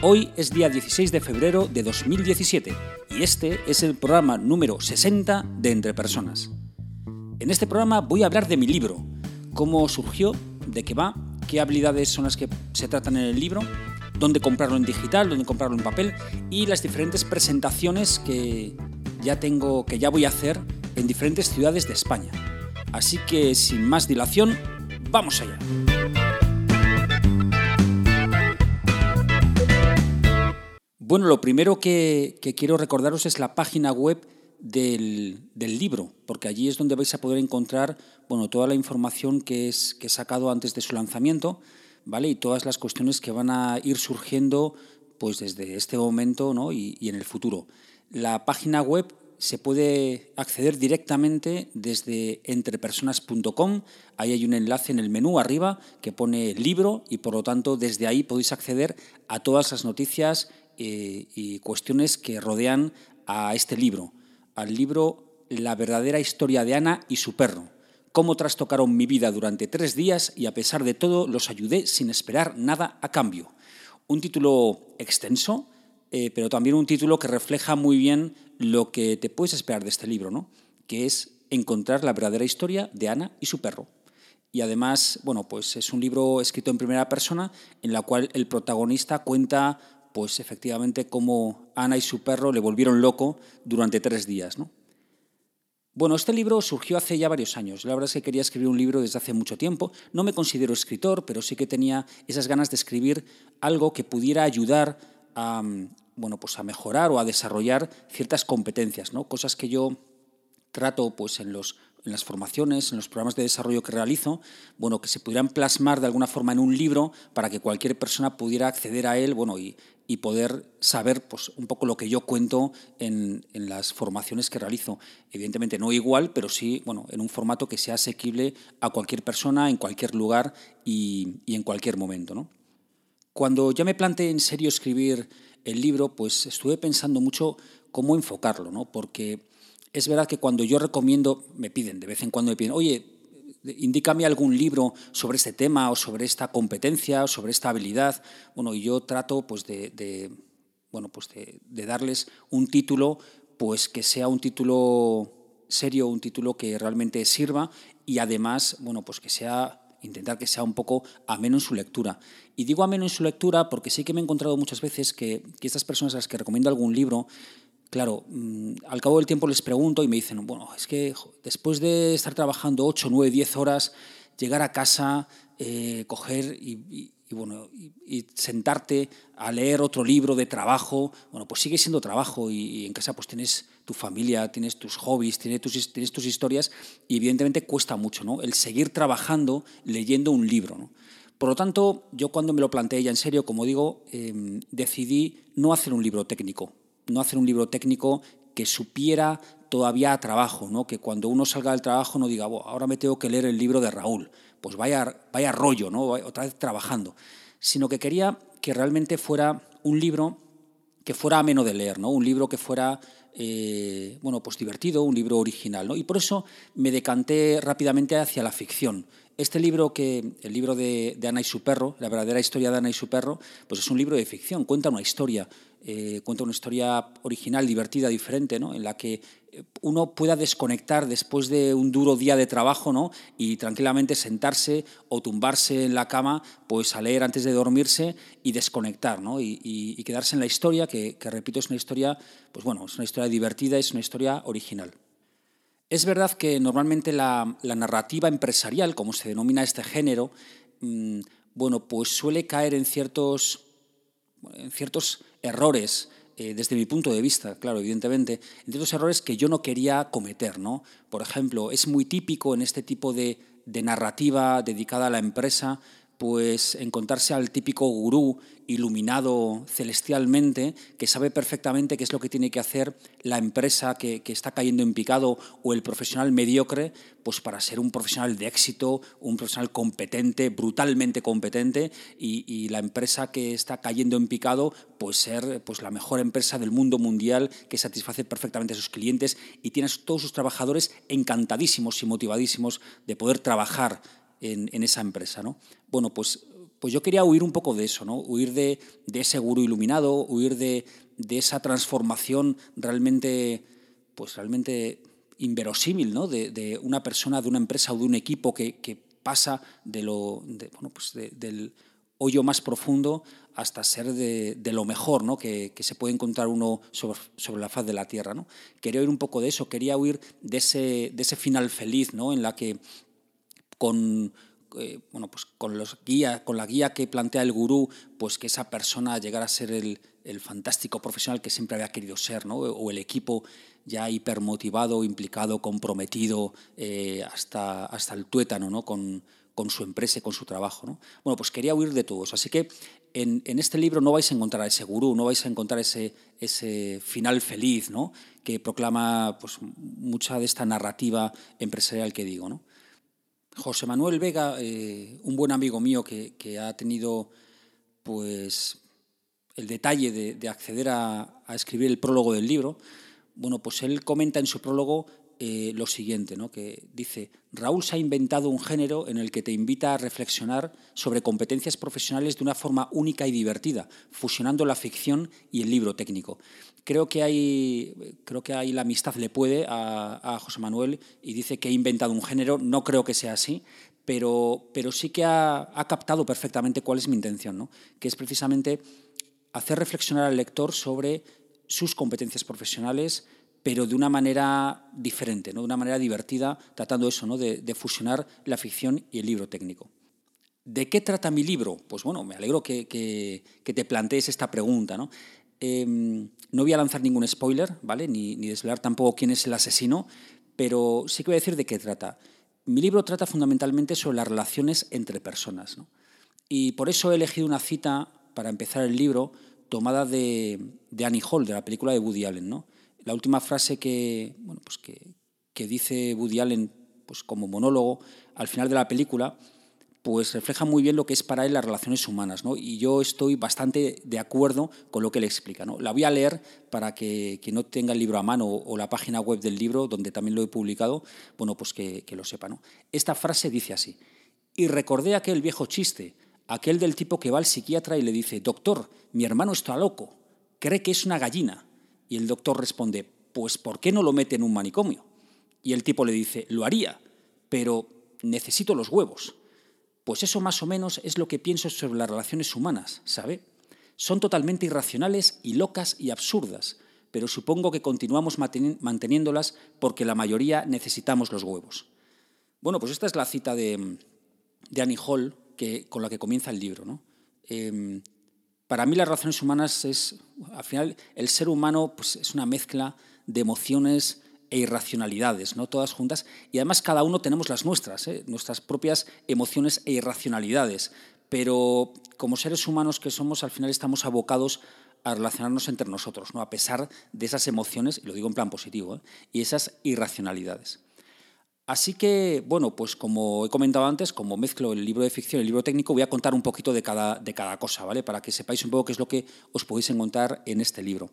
Hoy es día 16 de febrero de 2017 y este es el programa número 60 de Entre Personas. En este programa voy a hablar de mi libro, cómo surgió, de qué va, qué habilidades son las que se tratan en el libro, dónde comprarlo en digital, dónde comprarlo en papel y las diferentes presentaciones que ya tengo, que ya voy a hacer en diferentes ciudades de España. Así que sin más dilación, vamos allá. Bueno, lo primero que, quiero recordaros es la página web del, libro, porque allí es donde vais a poder encontrar bueno, toda la información que, es, que he sacado antes de su lanzamiento ¿vale? y todas las cuestiones que van a ir surgiendo pues, desde este momento ¿no? y, y en el futuro. La página web se puede acceder directamente desde entrepersonas.com. Ahí hay un enlace en el menú arriba que pone libro y por lo tanto desde ahí podéis acceder a todas las noticias eh, y cuestiones que rodean a este libro, al libro La verdadera historia de Ana y su perro, cómo trastocaron mi vida durante tres días y a pesar de todo los ayudé sin esperar nada a cambio. Un título extenso, eh, pero también un título que refleja muy bien lo que te puedes esperar de este libro, ¿no? que es encontrar la verdadera historia de Ana y su perro. Y además, bueno, pues es un libro escrito en primera persona en la cual el protagonista cuenta pues efectivamente como Ana y su perro le volvieron loco durante tres días. ¿no? Bueno, este libro surgió hace ya varios años. La verdad es que quería escribir un libro desde hace mucho tiempo. No me considero escritor, pero sí que tenía esas ganas de escribir algo que pudiera ayudar a, bueno, pues a mejorar o a desarrollar ciertas competencias, ¿no? cosas que yo trato pues, en los en las formaciones, en los programas de desarrollo que realizo, bueno, que se pudieran plasmar de alguna forma en un libro para que cualquier persona pudiera acceder a él, bueno, y, y poder saber pues, un poco lo que yo cuento en, en, las formaciones que realizo. Evidentemente no igual, pero sí, bueno, en un formato que sea asequible a cualquier persona, en cualquier lugar y, y en cualquier momento, ¿no? Cuando ya me planteé en serio escribir el libro, pues estuve pensando mucho cómo enfocarlo, ¿no? Porque es verdad que cuando yo recomiendo, me piden, de vez en cuando me piden, oye, indícame algún libro sobre este tema o sobre esta competencia o sobre esta habilidad. Bueno, y yo trato pues de, bueno, pues de, darles un título pues que sea un título serio, un título que realmente sirva y además, bueno, pues que sea intentar que sea un poco ameno en su lectura. Y digo ameno en su lectura porque sí que me he encontrado muchas veces que estas personas a las que recomiendo algún libro Claro, mm, al cabo del tiempo les pregunto y me dicen, bueno, es que después de estar trabajando 8, 9, 10 horas, llegar a casa, eh, coger y, bueno, sentarte a leer otro libro de trabajo, bueno, pues sigue siendo trabajo y, en casa pues tienes tu familia, tienes tus hobbies, tienes tus, tienes tus historias y evidentemente cuesta mucho, ¿no? El seguir trabajando leyendo un libro. Por lo tanto, yo cuando me lo planteé ya en serio, como digo, em, decidí no hacer un libro técnico, no hacer un libro técnico que supiera todavía trabajo, ¿no? que cuando uno salga del trabajo no diga, ahora me tengo que leer el libro de Raúl, pues vaya, vaya rollo, ¿no? otra vez trabajando, sino que quería que realmente fuera un libro que fuera ameno de leer, ¿no? un libro que fuera eh, bueno, pues divertido, un libro original. ¿no? Y por eso me decanté rápidamente hacia la ficción. Este libro, que, el libro de, de, Ana y su perro, la verdadera historia de Ana y su perro, pues es un libro de ficción, cuenta una historia eh, cuenta una historia original, divertida, diferente, ¿no? en la que eh, uno pueda desconectar después de un duro día de trabajo ¿no? y tranquilamente sentarse o tumbarse en la cama pues a leer antes de dormirse y desconectar ¿no? y, quedarse en la historia, que, repito, es una historia, pues bueno, es una historia divertida, es una historia original. Es verdad que normalmente la, narrativa empresarial, como se denomina este género, mm, bueno, pues suele caer en ciertos ciertos errores eh, desde mi punto de vista, claro, evidentemente, en ciertos errores que yo no quería cometer, ¿no? Por ejemplo, es muy típico en este tipo de, narrativa dedicada a la empresa pues encontrarse al típico gurú iluminado celestialmente, que sabe perfectamente qué es lo que tiene que hacer la empresa que, está cayendo en picado o el profesional mediocre, pues para ser un profesional de éxito, un profesional competente, brutalmente competente, y, la empresa que está cayendo en picado, pues ser pues la mejor empresa del mundo mundial que satisface perfectamente a sus clientes y tiene a todos sus trabajadores encantadísimos y motivadísimos de poder trabajar en, esa empresa. ¿no? Bueno, pues, pues yo quería huir un poco de eso, ¿no? huir de, ese gurú iluminado, huir de, esa transformación realmente, pues realmente inverosímil ¿no? de, una persona, de una empresa o de un equipo que, pasa de lo, bueno, pues del hoyo más profundo hasta ser de, lo mejor ¿no? que, se puede encontrar uno sobre, sobre, la faz de la Tierra. ¿no? Quería huir un poco de eso, quería huir de ese, de ese final feliz ¿no? en la que con, eh, bueno, pues con, la guía que plantea el gurú, pues que esa persona llegara a ser el, fantástico profesional que siempre había querido ser, ¿no? o el equipo ya hipermotivado, implicado, comprometido eh, hasta, hasta el tuétano ¿no? con, con su empresa y con su trabajo. ¿no? Bueno, pues quería huir de todo eso. Así que en, en, este libro no vais a encontrar a ese gurú, no vais a encontrar ese, ese final feliz ¿no? que proclama pues, mucha de esta narrativa empresarial que digo. ¿no? José Manuel Vega, eh, un buen amigo mío que, ha tenido pues, el detalle de, acceder a, escribir el prólogo del libro, bueno, pues él comenta en su prólogo eh, lo siguiente, ¿no? que dice, Raúl se ha inventado un género en el que te invita a reflexionar sobre competencias profesionales de una forma única y divertida, fusionando la ficción y el libro técnico. Creo que hay, creo que ahí la amistad le puede a, José Manuel y dice que ha inventado un género, no creo que sea así, pero, pero sí que ha, ha captado perfectamente cuál es mi intención, ¿no? que es precisamente hacer reflexionar al lector sobre sus competencias profesionales, pero de una manera diferente, ¿no? de una manera divertida, tratando eso, ¿no? de, fusionar la ficción y el libro técnico. ¿De qué trata mi libro? Pues bueno, me alegro que, te plantees esta pregunta. ¿no? Em, no voy a lanzar ningún spoiler, ¿vale? Ni, ni, desvelar tampoco quién es el asesino, pero sí que voy a decir de qué trata. Mi libro trata fundamentalmente sobre las relaciones entre personas. ¿no? Y por eso he elegido una cita para empezar el libro tomada de, de Annie Hall, de la película de Woody Allen. ¿no? La última frase que, bueno, pues que, dice Woody Allen pues como monólogo al final de la película, pues refleja muy bien lo que es para él las relaciones humanas, ¿no? Y yo estoy bastante de acuerdo con lo que él explica, ¿no? La voy a leer para que no tenga el libro a mano o la página web del libro, donde también lo he publicado, bueno, pues que, que lo sepa, ¿no? Esta frase dice así, y recordé aquel viejo chiste, aquel del tipo que va al psiquiatra y le dice, doctor, mi hermano está loco, cree que es una gallina. Y el doctor responde, pues ¿por qué no lo mete en un manicomio? Y el tipo le dice, lo haría, pero necesito los huevos. Pues eso más o menos es lo que pienso sobre las relaciones humanas, ¿sabe? Son totalmente irracionales y locas y absurdas, pero supongo que continuamos manteniéndolas porque la mayoría necesitamos los huevos. Bueno, pues esta es la cita de, de Annie Hall que, con la que comienza el libro. ¿no? Em, para mí las relaciones humanas es, al final, el ser humano pues, es una mezcla de emociones e irracionalidades, ¿no? todas juntas, y además cada uno tenemos las nuestras, ¿eh? nuestras propias emociones e irracionalidades, pero como seres humanos que somos, al final estamos abocados a relacionarnos entre nosotros, ¿no? a pesar de esas emociones, y lo digo en plan positivo, ¿eh? y esas irracionalidades. Así que, bueno, pues como he comentado antes, como mezclo el libro de ficción y el libro técnico, voy a contar un poquito de cada, de cada cosa, ¿vale? Para que sepáis un poco qué es lo que os podéis encontrar en este libro.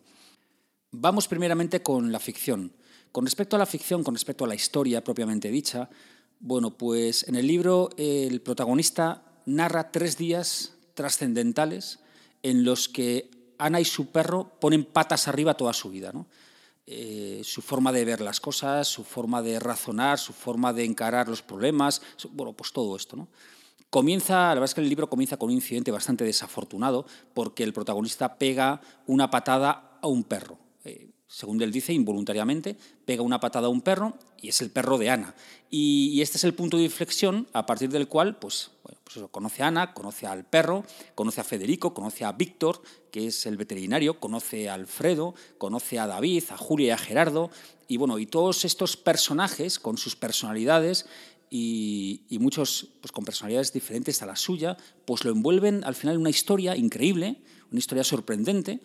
Vamos primeramente con la ficción. Con respecto a la ficción, con respecto a la historia propiamente dicha, bueno, pues en el libro el protagonista narra tres días trascendentales en los que Ana y su perro ponen patas arriba toda su vida, ¿no? Eh, su forma de ver las cosas, su forma de razonar, su forma de encarar los problemas, bueno, pues todo esto, ¿no? Comienza, la verdad es que el libro comienza con un incidente bastante desafortunado porque el protagonista pega una patada a un perro. Eh, según él dice, involuntariamente, pega una patada a un perro y es el perro de Ana. Y, este es el punto de inflexión a partir del cual, pues, pues conoce a Ana, conoce al perro, conoce a Federico, conoce a Víctor, que es el veterinario, conoce a Alfredo, conoce a David, a Julia y a Gerardo. Y bueno, y todos estos personajes con sus personalidades y, muchos pues, con personalidades diferentes a la suya, pues lo envuelven al final en una historia increíble, una historia sorprendente,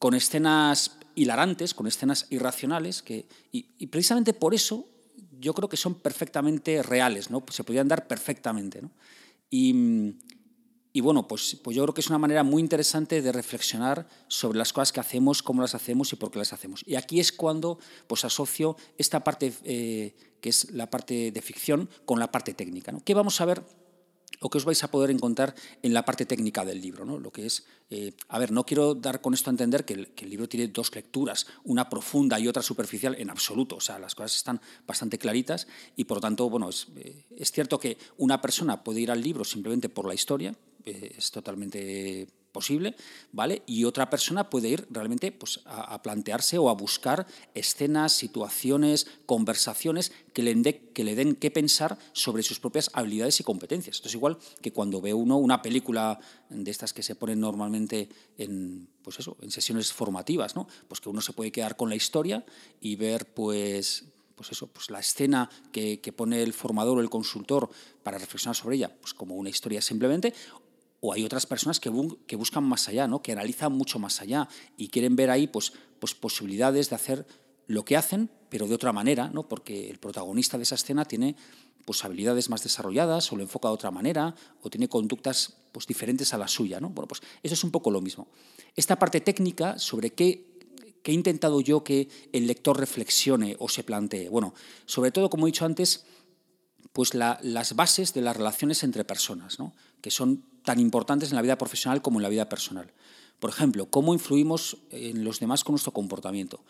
con escenas hilarantes, con escenas irracionales, que, y, precisamente por eso yo creo que son perfectamente reales, ¿no? se podrían dar perfectamente. ¿no? Y, bueno, pues, pues yo creo que es una manera muy interesante de reflexionar sobre las cosas que hacemos, cómo las hacemos y por qué las hacemos. Y aquí es cuando pues, asocio esta parte, eh, que es la parte de ficción, con la parte técnica. ¿no? ¿Qué vamos a ver o qué os vais a poder encontrar en la parte técnica del libro. ¿no? Lo que es, eh, a ver, no quiero dar con esto a entender que el, libro tiene dos lecturas, una profunda y otra superficial, en absoluto. O sea, las cosas están bastante claritas y por lo tanto, bueno, es, eh, cierto que una persona puede ir al libro simplemente por la historia, eh, es totalmente posible, ¿vale? Y otra persona puede ir realmente pues, a, plantearse o a buscar escenas, situaciones, conversaciones que le, den, que le den que pensar sobre sus propias habilidades y competencias. Esto es igual que cuando ve uno una película de estas que se ponen normalmente en, pues eso, en sesiones formativas, ¿no? Pues que uno se puede quedar con la historia y ver pues pues eso, pues la escena que, que, pone el formador o el consultor para reflexionar sobre ella, pues como una historia simplemente, o hay otras personas que, buscan más allá, ¿no? que analizan mucho más allá y quieren ver ahí pues, pues posibilidades de hacer lo que hacen, pero de otra manera, ¿no? porque el protagonista de esa escena tiene pues, habilidades más desarrolladas o lo enfoca de otra manera o tiene conductas pues, diferentes a la suya. ¿no? Bueno, pues eso es un poco lo mismo. Esta parte técnica sobre qué, qué he intentado yo que el lector reflexione o se plantee. Bueno, sobre todo, como he dicho antes, pues las bases de las relaciones entre personas, ¿no? que son tan importantes en la vida profesional como en la vida personal. Por ejemplo, cómo influimos en los demás con nuestro comportamiento.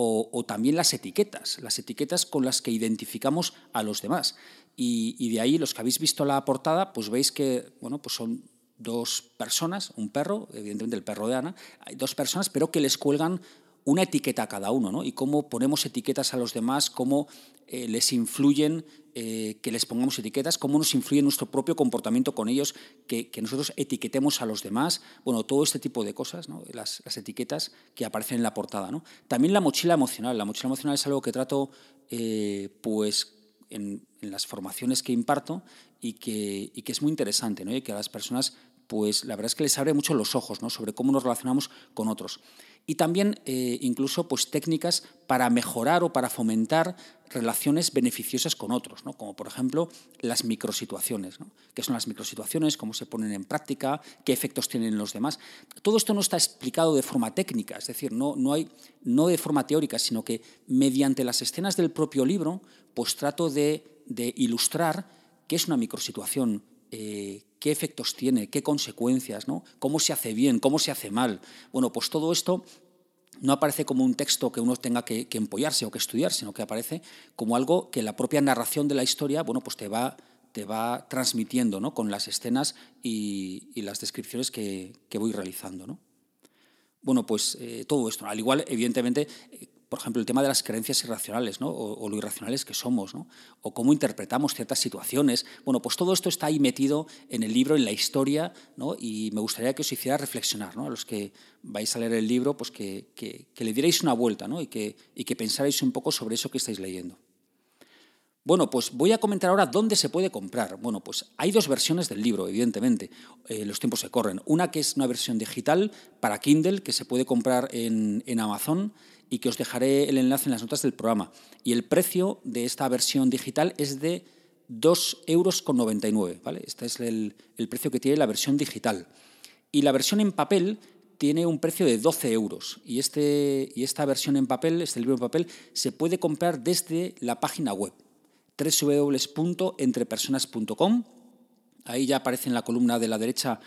O, también las etiquetas, las etiquetas con las que identificamos a los demás. Y, de ahí, los que habéis visto la portada, pues veis que bueno, pues son dos personas, un perro, evidentemente el perro de Ana, hay dos personas, pero que les cuelgan una etiqueta a cada uno, ¿no? Y cómo ponemos etiquetas a los demás, cómo eh, les influyen eh, que les pongamos etiquetas, cómo nos influye nuestro propio comportamiento con ellos, que, nosotros etiquetemos a los demás, bueno, todo este tipo de cosas, las, etiquetas que aparecen en la portada. ¿no? También la mochila emocional. La mochila emocional es algo que trato eh, pues, en, las formaciones que imparto y que, es muy interesante, ¿no? y que a las personas pues la verdad es que les abre mucho los ojos sobre cómo nos relacionamos con otros. Y también eh, incluso pues, técnicas para mejorar o para fomentar relaciones beneficiosas con otros, ¿no? como por ejemplo las microsituaciones. ¿no? ¿Qué son las microsituaciones? ¿Cómo se ponen en práctica? ¿Qué efectos tienen en los demás? Todo esto no está explicado de forma técnica, es decir, no, no, hay, no de forma teórica, sino que mediante las escenas del propio libro pues trato de, de ilustrar qué es una microsituación, eh, qué efectos tiene, qué consecuencias, ¿no? cómo se hace bien, cómo se hace mal. Bueno, pues todo esto no aparece como un texto que uno tenga que, empollarse o que estudiar, sino que aparece como algo que la propia narración de la historia bueno, pues te, va, te va transmitiendo ¿no? con las escenas y, las descripciones que, voy realizando. ¿no? Bueno, pues eh, todo esto. Al igual, evidentemente, por ejemplo, el tema de las creencias irracionales ¿no? o, lo irracionales que somos, ¿no? o cómo interpretamos ciertas situaciones. Bueno, pues todo esto está ahí metido en el libro, en la historia, ¿no? y me gustaría que os hiciera reflexionar, ¿no? a los que vais a leer el libro, pues que, que, le dierais una vuelta ¿no? y, que, y que pensarais un poco sobre eso que estáis leyendo. Bueno, pues voy a comentar ahora dónde se puede comprar. Bueno, pues hay dos versiones del libro, evidentemente. Eh, los tiempos se corren. Una que es una versión digital para Kindle, que se puede comprar en, en Amazon y que os dejaré el enlace en las notas del programa. Y el precio de esta versión digital es de 2,99 euros. ¿vale? Este es el, precio que tiene la versión digital. Y la versión en papel tiene un precio de 12 euros. Y, este, y esta versión en papel, este libro en papel, se puede comprar desde la página web www.entrepersonas.com. Ahí ya aparece en la columna de la derecha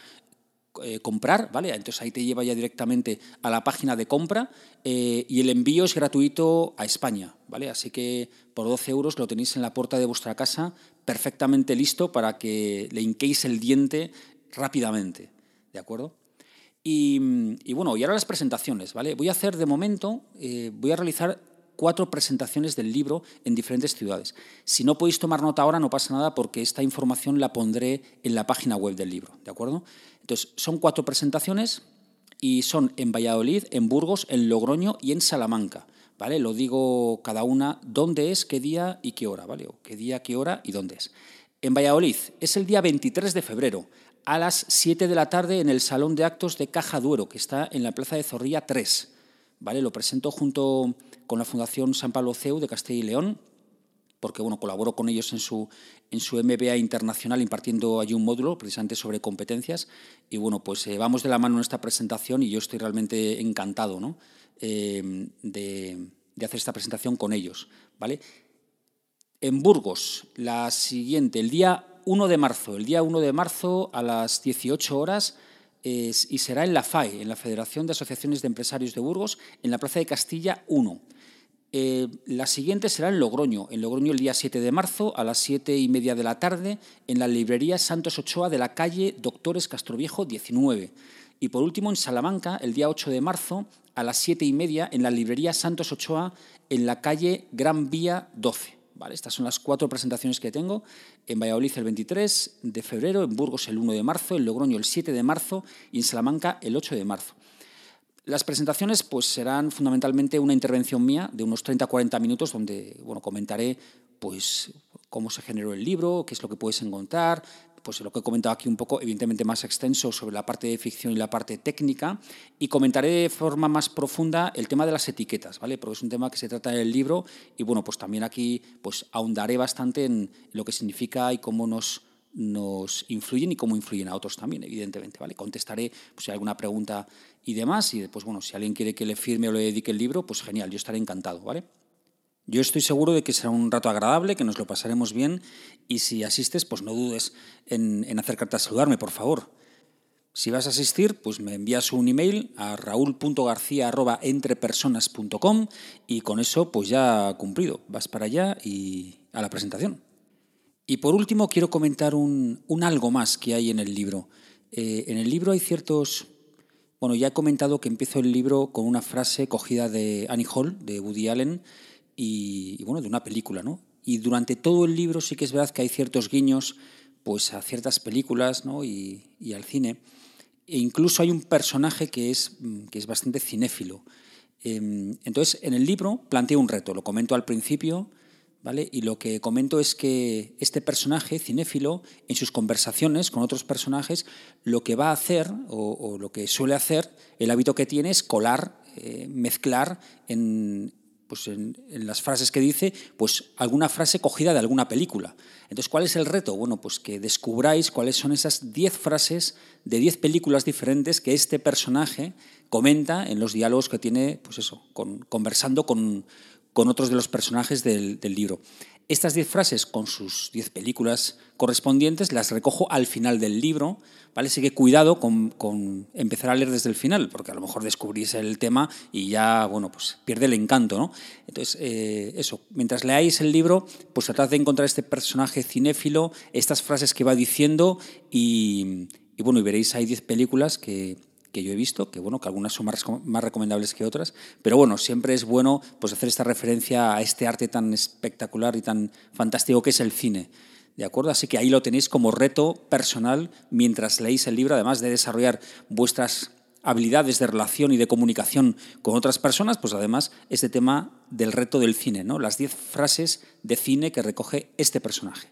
eh, comprar, ¿vale? Entonces ahí te lleva ya directamente a la página de compra eh, y el envío es gratuito a España, ¿vale? Así que por 12 euros lo tenéis en la puerta de vuestra casa perfectamente listo para que le hinquéis el diente rápidamente, ¿de acuerdo? Y, bueno, y ahora las presentaciones, ¿vale? Voy a hacer de momento, eh, voy a realizar cuatro presentaciones del libro en diferentes ciudades. Si no podéis tomar nota ahora, no pasa nada porque esta información la pondré en la página web del libro, ¿de acuerdo? Entonces, son cuatro presentaciones y son en Valladolid, en Burgos, en Logroño y en Salamanca. ¿vale? Lo digo cada una, dónde es, qué día y qué hora, ¿vale? O qué día, qué hora y dónde es. En Valladolid es el día 23 de febrero a las 7 de la tarde en el Salón de Actos de Caja Duero, que está en la Plaza de Zorrilla 3. ¿Vale? Lo presento junto con la Fundación San Pablo CEU de Castilla y León, porque bueno, colaboro con ellos en su, en su MBA internacional impartiendo allí un módulo precisamente sobre competencias. Y bueno, pues eh, vamos de la mano en esta presentación y yo estoy realmente encantado ¿no? Eh, de, de, hacer esta presentación con ellos. ¿vale? En Burgos, la siguiente, el día 1 de marzo, el día 1 de marzo a las 18 horas y será en la FAE, en la Federación de Asociaciones de Empresarios de Burgos, en la Plaza de Castilla 1. Eh, la siguiente será en Logroño, en Logroño el día 7 de marzo a las 7 y media de la tarde, en la librería Santos Ochoa de la calle Doctores Castroviejo 19. Y por último en Salamanca, el día 8 de marzo a las 7 y media, en la librería Santos Ochoa en la calle Gran Vía 12 estas son las cuatro presentaciones que tengo. En Valladolid el 23 de febrero, en Burgos el 1 de marzo, en Logroño el 7 de marzo y en Salamanca el 8 de marzo. Las presentaciones pues, serán fundamentalmente una intervención mía de unos 30-40 minutos donde bueno, comentaré pues, cómo se generó el libro, qué es lo que puedes encontrar, pues lo que he comentado aquí un poco, evidentemente más extenso sobre la parte de ficción y la parte técnica, y comentaré de forma más profunda el tema de las etiquetas, ¿vale? Porque es un tema que se trata en el libro y bueno, pues también aquí pues ahondaré bastante en lo que significa y cómo nos nos influyen y cómo influyen a otros también, evidentemente, ¿vale? Contestaré pues, si hay alguna pregunta y demás, y después, bueno, si alguien quiere que le firme o le dedique el libro, pues genial, yo estaré encantado, ¿vale? Yo estoy seguro de que será un rato agradable, que nos lo pasaremos bien y si asistes, pues no dudes en, acercarte a saludarme, por favor. Si vas a asistir, pues me envías un email a raúl.garcía.entrepersonas.com y con eso pues ya cumplido. Vas para allá y a la presentación. Y por último quiero comentar un, algo más que hay en el libro. Eh, en el libro hay ciertos... Bueno, ya he comentado que empiezo el libro con una frase cogida de Annie Hall, de Woody Allen, y, bueno, de una película, ¿no? Y durante todo el libro sí que es verdad que hay ciertos guiños pues a ciertas películas ¿no? y, al cine. E incluso hay un personaje que es, mm, que es bastante cinéfilo. Em, entonces, en el libro planteo un reto, lo comento al principio, Y lo que comento es que este personaje cinéfilo, en sus conversaciones con otros personajes, lo que va a hacer, o, lo que suele hacer, el hábito que tiene es colar, eh, mezclar en, pues en, las frases que dice, pues alguna frase cogida de alguna película. Entonces, ¿cuál es el reto? Bueno, pues que descubráis cuáles son esas 10 frases de 10 películas diferentes que este personaje comenta en los diálogos que tiene, pues eso, conversando con, con otros de los personajes del, libro. Estas diez frases con sus diez películas correspondientes las recojo al final del libro, ¿vale? Así que cuidado con, empezar a leer desde el final, porque a lo mejor descubrís el tema y ya, bueno, pues pierde el encanto, ¿no? Entonces, eh, eso, mientras leáis el libro, pues tratad de encontrar este personaje cinéfilo, estas frases que va diciendo y, y bueno, y veréis, hay diez películas que que yo he visto, que bueno, que algunas son más, recomendables que otras, pero bueno, siempre es bueno pues hacer esta referencia a este arte tan espectacular y tan fantástico que es el cine. ¿De acuerdo? Así que ahí lo tenéis como reto personal mientras leéis el libro, además de desarrollar vuestras habilidades de relación y de comunicación con otras personas, pues además este tema del reto del cine, ¿no? Las 10 frases de cine que recoge este personaje.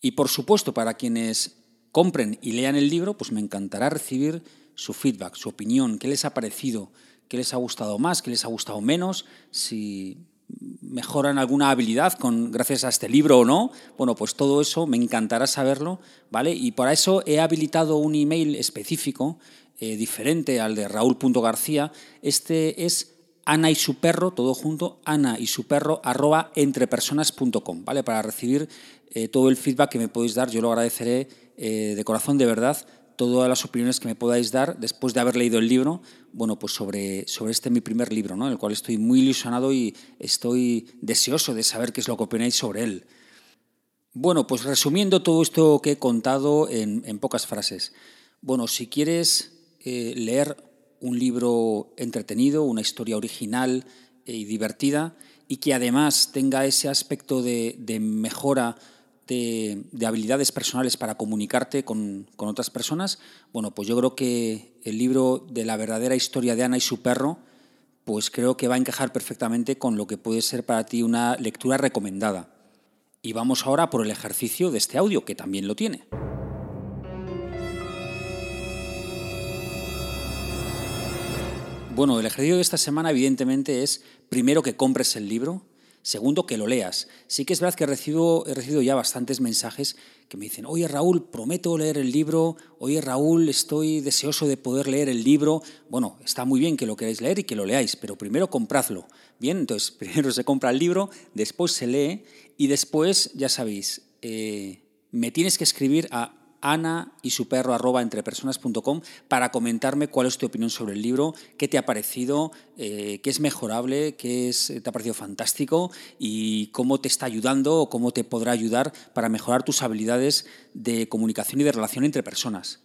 Y por supuesto, para quienes compren y lean el libro, pues me encantará recibir su feedback, su opinión, qué les ha parecido, qué les ha gustado más, qué les ha gustado menos, si mejoran alguna habilidad con, gracias a este libro o no. Bueno, pues todo eso me encantará saberlo, ¿vale? Y para eso he habilitado un email específico, eh, diferente al de Raúl.garcía. Este es Ana y su perro, todo junto, Ana y su perro, arroba entrepersonas.com, ¿vale? Para recibir eh, todo el feedback que me podéis dar, yo lo agradeceré eh, de corazón, de verdad, todas las opiniones que me podáis dar después de haber leído el libro, bueno, pues sobre, sobre este mi primer libro, ¿no? el cual estoy muy ilusionado y estoy deseoso de saber qué es lo que opináis sobre él. Bueno, pues resumiendo todo esto que he contado en, pocas frases. Bueno, si quieres eh, leer un libro entretenido, una historia original y divertida, y que además tenga ese aspecto de mejora de, habilidades personales para comunicarte con, otras personas, bueno, pues yo creo que el libro de la verdadera historia de Ana y su perro pues creo que va a encajar perfectamente con lo que puede ser para ti una lectura recomendada. Y vamos ahora por el ejercicio de este audio, que también lo tiene. Bueno, el ejercicio de esta semana evidentemente es primero que compres el libro, Segundo, que lo leas. Sí que es verdad que he recibido, he recibido ya bastantes mensajes que me dicen, oye Raúl, prometo leer el libro, oye Raúl, estoy deseoso de poder leer el libro. Bueno, está muy bien que lo queráis leer y que lo leáis, pero primero compradlo. Bien, entonces primero se compra el libro, después se lee y después, ya sabéis, eh, me tienes que escribir a ana y su perro arroba entrepersonas.com para comentarme cuál es tu opinión sobre el libro, qué te ha parecido, eh, qué es mejorable, qué es, te ha parecido fantástico y cómo te está ayudando o cómo te podrá ayudar para mejorar tus habilidades de comunicación y de relación entre personas.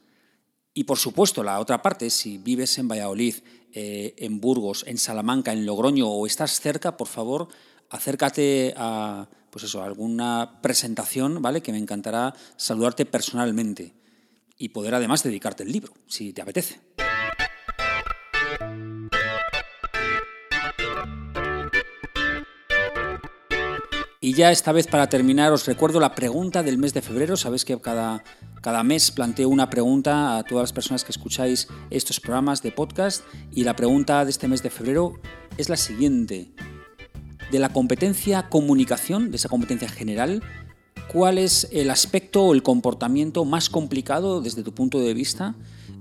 Y por supuesto, la otra parte, si vives en Valladolid, eh, en Burgos, en Salamanca, en Logroño o estás cerca, por favor, acércate a pues eso, alguna presentación, ¿vale? Que me encantará saludarte personalmente y poder además dedicarte el libro, si te apetece. Y ya esta vez para terminar os recuerdo la pregunta del mes de febrero. Sabéis que cada, cada mes planteo una pregunta a todas las personas que escucháis estos programas de podcast y la pregunta de este mes de febrero es la siguiente de la competencia comunicación, de esa competencia general, ¿cuál es el aspecto o el comportamiento más complicado desde tu punto de vista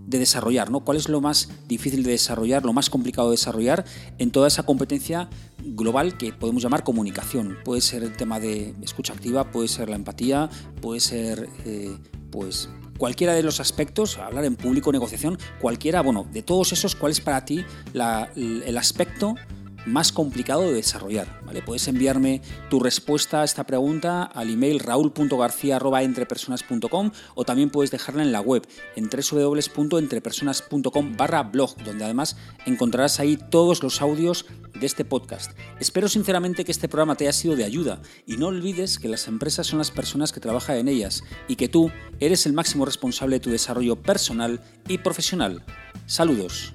de desarrollar? ¿no? ¿Cuál es lo más difícil de desarrollar, lo más complicado de desarrollar en toda esa competencia global que podemos llamar comunicación? Puede ser el tema de escucha activa, puede ser la empatía, puede ser eh, pues cualquiera de los aspectos, hablar en público, negociación, cualquiera, bueno, de todos esos, ¿cuál es para ti el aspecto más complicado de desarrollar. Puedes enviarme tu respuesta a esta pregunta al email raúl.garcía.entrepersonas.com o también puedes dejarla en la web en www.entrepersonas.com barra blog, donde además encontrarás ahí todos los audios de este podcast. Espero sinceramente que este programa te haya sido de ayuda y no olvides que las empresas son las personas que trabajan en ellas y que tú eres el máximo responsable de tu desarrollo personal y profesional. Saludos.